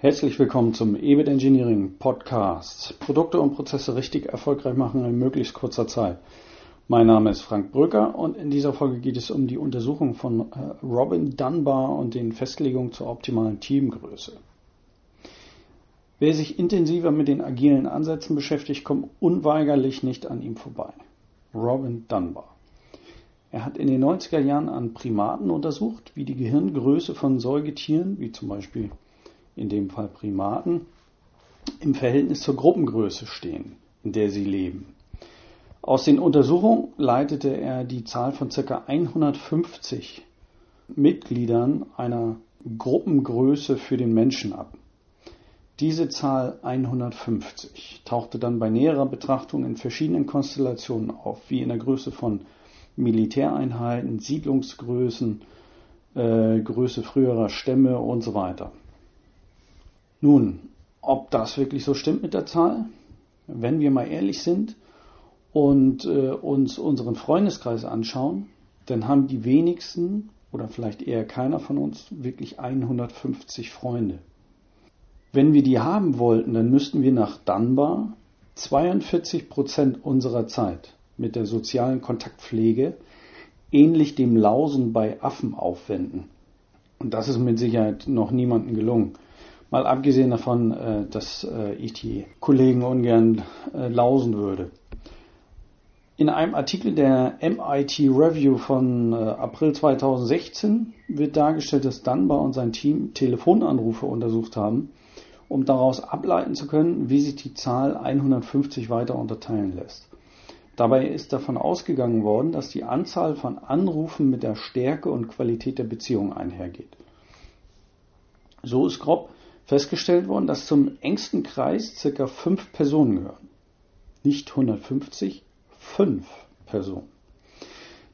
Herzlich willkommen zum EBIT Engineering Podcast. Produkte und Prozesse richtig erfolgreich machen in möglichst kurzer Zeit. Mein Name ist Frank Brücker und in dieser Folge geht es um die Untersuchung von äh, Robin Dunbar und den Festlegungen zur optimalen Teamgröße. Wer sich intensiver mit den agilen Ansätzen beschäftigt, kommt unweigerlich nicht an ihm vorbei. Robin Dunbar. Er hat in den 90er Jahren an Primaten untersucht, wie die Gehirngröße von Säugetieren, wie zum Beispiel in dem Fall Primaten, im Verhältnis zur Gruppengröße stehen, in der sie leben. Aus den Untersuchungen leitete er die Zahl von ca. 150 Mitgliedern einer Gruppengröße für den Menschen ab. Diese Zahl 150 tauchte dann bei näherer Betrachtung in verschiedenen Konstellationen auf, wie in der Größe von Militäreinheiten, Siedlungsgrößen, äh, Größe früherer Stämme und so weiter. Nun, ob das wirklich so stimmt mit der Zahl? Wenn wir mal ehrlich sind und äh, uns unseren Freundeskreis anschauen, dann haben die wenigsten oder vielleicht eher keiner von uns wirklich 150 Freunde. Wenn wir die haben wollten, dann müssten wir nach Dunbar 42 Prozent unserer Zeit mit der sozialen Kontaktpflege ähnlich dem Lausen bei Affen aufwenden. Und das ist mit Sicherheit noch niemandem gelungen. Mal abgesehen davon, äh, dass äh, ich die Kollegen ungern äh, lausen würde. In einem Artikel der MIT Review von April 2016 wird dargestellt, dass Dunbar und sein Team Telefonanrufe untersucht haben, um daraus ableiten zu können, wie sich die Zahl 150 weiter unterteilen lässt. Dabei ist davon ausgegangen worden, dass die Anzahl von Anrufen mit der Stärke und Qualität der Beziehung einhergeht. So ist grob festgestellt worden, dass zum engsten Kreis circa fünf Personen gehören. Nicht 150, fünf Personen.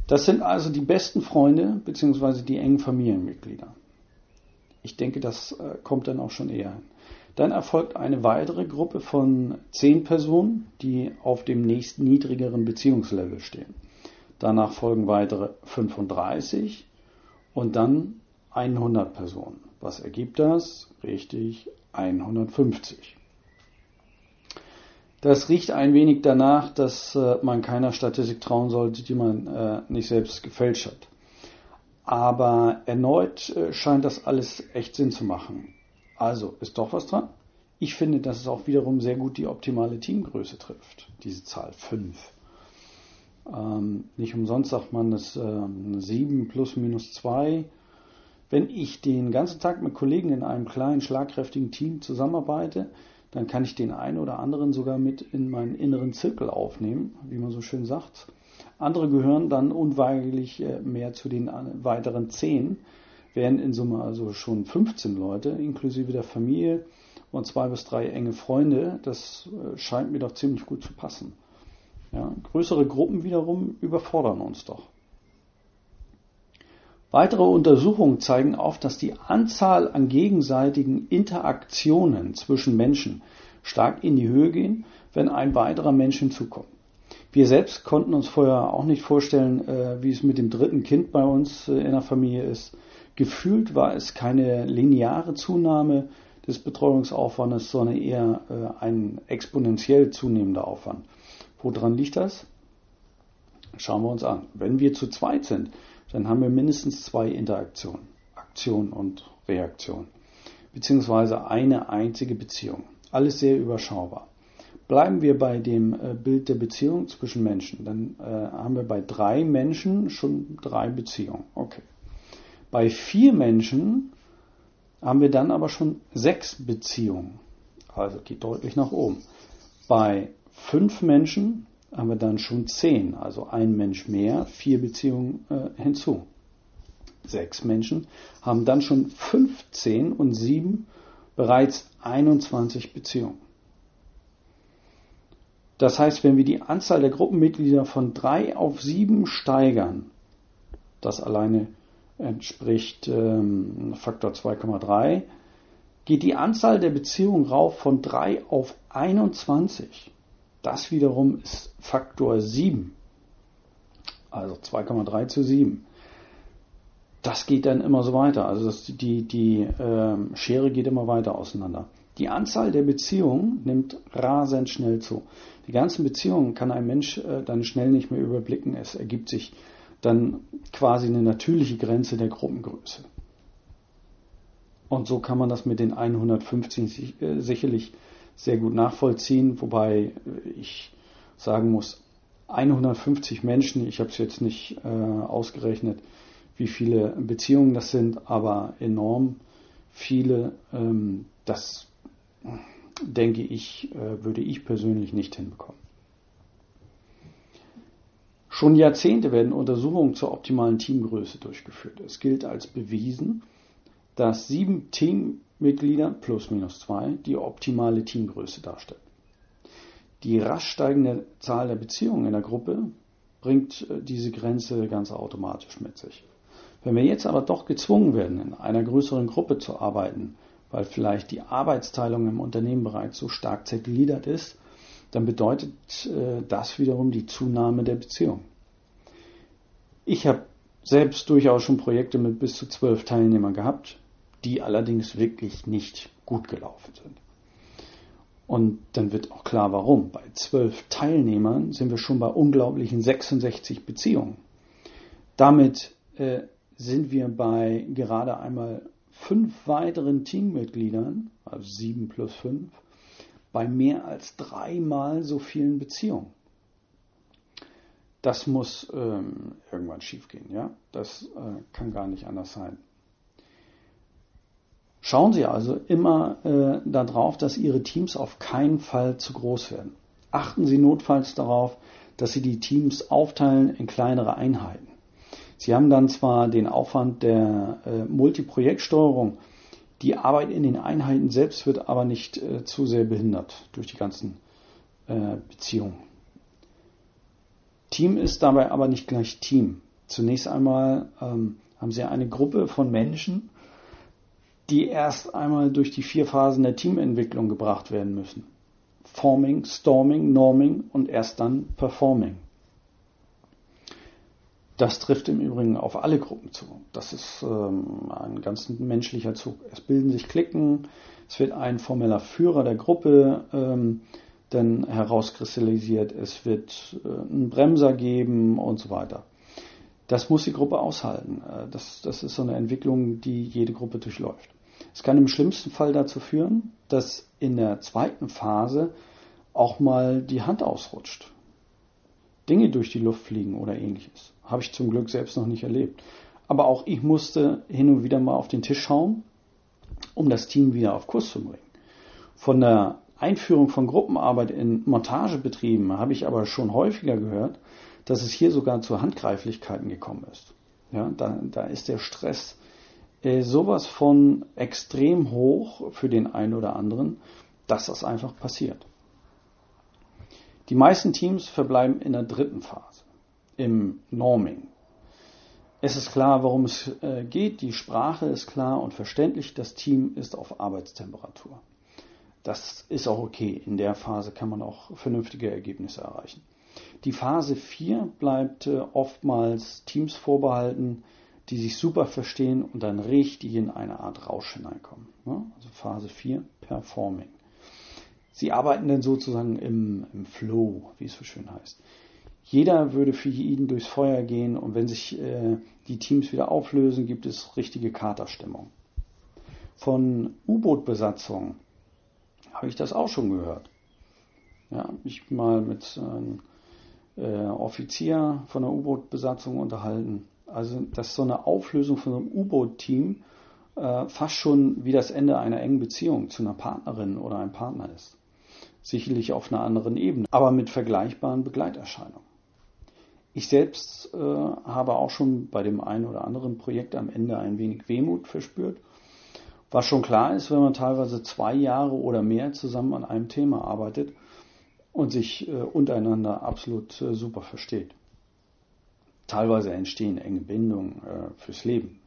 Das sind also die besten Freunde bzw. die engen Familienmitglieder. Ich denke, das äh, kommt dann auch schon eher hin. Dann erfolgt eine weitere Gruppe von zehn Personen, die auf dem nächsten niedrigeren Beziehungslevel stehen. Danach folgen weitere 35 und dann 100 Personen. Was ergibt das? Richtig, 150. Das riecht ein wenig danach, dass äh, man keiner Statistik trauen sollte, die man äh, nicht selbst gefälscht hat. Aber erneut äh, scheint das alles echt Sinn zu machen. Also ist doch was dran. Ich finde, dass es auch wiederum sehr gut die optimale Teamgröße trifft, diese Zahl 5. Ähm, nicht umsonst sagt man, dass ähm, 7 plus minus 2 wenn ich den ganzen Tag mit Kollegen in einem kleinen, schlagkräftigen Team zusammenarbeite, dann kann ich den einen oder anderen sogar mit in meinen inneren Zirkel aufnehmen, wie man so schön sagt. Andere gehören dann unweigerlich äh, mehr zu den weiteren zehn, wären in Summe also schon 15 Leute, inklusive der Familie und zwei bis drei enge Freunde. Das äh, scheint mir doch ziemlich gut zu passen. Ja, größere Gruppen wiederum überfordern uns doch. Weitere Untersuchungen zeigen auf, dass die Anzahl an gegenseitigen Interaktionen zwischen Menschen stark in die Höhe gehen, wenn ein weiterer Mensch hinzukommt. Wir selbst konnten uns vorher auch nicht vorstellen, äh, wie es mit dem dritten Kind bei uns äh, in der Familie ist. Gefühlt war es keine lineare Zunahme des Betreuungsaufwandes, sondern eher äh, ein exponentiell zunehmender Aufwand. Woran liegt das? Schauen wir uns an. Wenn wir zu zweit sind, dann haben wir mindestens zwei Interaktionen, Aktion und Reaktion, beziehungsweise eine einzige Beziehung. Alles sehr überschaubar. Bleiben wir bei dem äh, Bild der Beziehung zwischen Menschen, dann äh, haben wir bei drei Menschen schon drei Beziehungen. Okay. Bei vier Menschen haben wir dann aber schon sechs Beziehungen. Also geht deutlich nach oben. Bei fünf Menschen haben wir dann schon zehn, also ein Mensch mehr, vier Beziehungen äh, hinzu. Sechs Menschen haben dann schon 15 und sieben bereits 21 Beziehungen. Das heißt, wenn wir die Anzahl der Gruppenmitglieder von drei auf sieben steigern, das alleine entspricht ähm, Faktor 2,3, geht die Anzahl der Beziehungen rauf von drei auf 21. Das wiederum ist Faktor 7. Also 2,3 zu 7. das geht dann immer so weiter. Also das, die, die äh, Schere geht immer weiter auseinander. Die Anzahl der Beziehungen nimmt rasend schnell zu. Die ganzen Beziehungen kann ein Mensch äh, dann schnell nicht mehr überblicken. Es ergibt sich dann quasi eine natürliche Grenze der Gruppengröße. Und so kann man das mit den 150 äh, sicherlich sehr gut nachvollziehen, wobei ich sagen muss, 150 Menschen, ich habe es jetzt nicht äh, ausgerechnet, wie viele Beziehungen das sind, aber enorm viele. Ähm, das denke ich, äh, würde ich persönlich nicht hinbekommen. Schon Jahrzehnte werden Untersuchungen zur optimalen Teamgröße durchgeführt. Es gilt als bewiesen, dass sieben Teammitglieder plus minus zwei die optimale Teamgröße darstellen. Die rasch steigende Zahl der Beziehungen in der Gruppe bringt äh, diese Grenze ganz automatisch mit sich. Wenn wir jetzt aber doch gezwungen werden, in einer größeren Gruppe zu arbeiten, weil vielleicht die Arbeitsteilung im Unternehmen bereits so stark zergliedert ist, dann bedeutet äh, das wiederum die Zunahme der Beziehung. Ich habe selbst durchaus schon Projekte mit bis zu zwölf Teilnehmern gehabt, die allerdings wirklich nicht gut gelaufen sind. Und dann wird auch klar, warum. Bei zwölf Teilnehmern sind wir schon bei unglaublichen 66 Beziehungen. Damit äh, sind wir bei gerade einmal fünf weiteren Teammitgliedern, also sieben plus fünf, bei mehr als dreimal so vielen Beziehungen. Das muss ähm, irgendwann schiefgehen, ja. Das äh, kann gar nicht anders sein. Schauen Sie also immer äh, darauf, dass Ihre Teams auf keinen Fall zu groß werden. Achten Sie notfalls darauf, dass Sie die Teams aufteilen in kleinere Einheiten. Sie haben dann zwar den Aufwand der äh, Multiprojektsteuerung, die Arbeit in den Einheiten selbst wird aber nicht äh, zu sehr behindert durch die ganzen äh, Beziehungen. Team ist dabei aber nicht gleich Team. Zunächst einmal ähm, haben Sie eine Gruppe von Menschen, die erst einmal durch die vier Phasen der Teamentwicklung gebracht werden müssen. Forming, Storming, Norming und erst dann Performing. Das trifft im Übrigen auf alle Gruppen zu. Das ist ähm, ein ganz menschlicher Zug. Es bilden sich Klicken, es wird ein formeller Führer der Gruppe ähm, dann herauskristallisiert, es wird äh, einen Bremser geben und so weiter. Das muss die Gruppe aushalten. Äh, das, das ist so eine Entwicklung, die jede Gruppe durchläuft. Es kann im schlimmsten Fall dazu führen, dass in der zweiten Phase auch mal die Hand ausrutscht. Dinge durch die Luft fliegen oder ähnliches. Habe ich zum Glück selbst noch nicht erlebt. Aber auch ich musste hin und wieder mal auf den Tisch schauen, um das Team wieder auf Kurs zu bringen. Von der Einführung von Gruppenarbeit in Montagebetrieben habe ich aber schon häufiger gehört, dass es hier sogar zu Handgreiflichkeiten gekommen ist. Ja, da, da ist der Stress äh, sowas von extrem hoch für den einen oder anderen, dass das einfach passiert. Die meisten Teams verbleiben in der dritten Phase, im Norming. Es ist klar, worum es äh, geht, die Sprache ist klar und verständlich, das Team ist auf Arbeitstemperatur. Das ist auch okay, in der Phase kann man auch vernünftige Ergebnisse erreichen. Die Phase 4 bleibt äh, oftmals Teams vorbehalten, die sich super verstehen und dann richtig in eine Art Rausch hineinkommen. Also Phase 4, Performing. Sie arbeiten dann sozusagen im, im Flow, wie es so schön heißt. Jeder würde für jeden durchs Feuer gehen und wenn sich äh, die Teams wieder auflösen, gibt es richtige Katerstimmung. Von U-Boot-Besatzungen habe ich das auch schon gehört. Ja, mich mal mit einem äh, Offizier von der U-Boot-Besatzung unterhalten. Also, dass so eine Auflösung von einem U-Boot-Team äh, fast schon wie das Ende einer engen Beziehung zu einer Partnerin oder einem Partner ist sicherlich auf einer anderen Ebene, aber mit vergleichbaren Begleiterscheinungen. Ich selbst äh, habe auch schon bei dem einen oder anderen Projekt am Ende ein wenig Wehmut verspürt, was schon klar ist, wenn man teilweise zwei Jahre oder mehr zusammen an einem Thema arbeitet und sich äh, untereinander absolut äh, super versteht. Teilweise entstehen enge Bindungen äh, fürs Leben.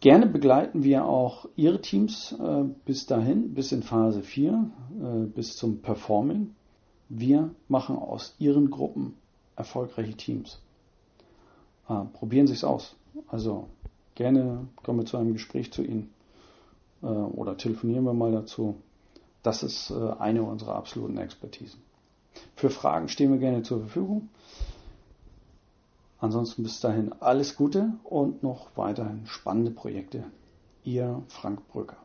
Gerne begleiten wir auch Ihre Teams bis dahin, bis in Phase 4, äh, bis zum Performing. Wir machen aus Ihren Gruppen erfolgreiche Teams. Äh, probieren Sie es aus. Also gerne kommen wir zu einem Gespräch zu Ihnen oder telefonieren wir mal dazu. Das ist äh, eine unserer absoluten Expertisen. Für Fragen stehen wir gerne zur Verfügung. Ansonsten bis dahin alles Gute und noch weiterhin spannende Projekte. Ihr Frank Brücker.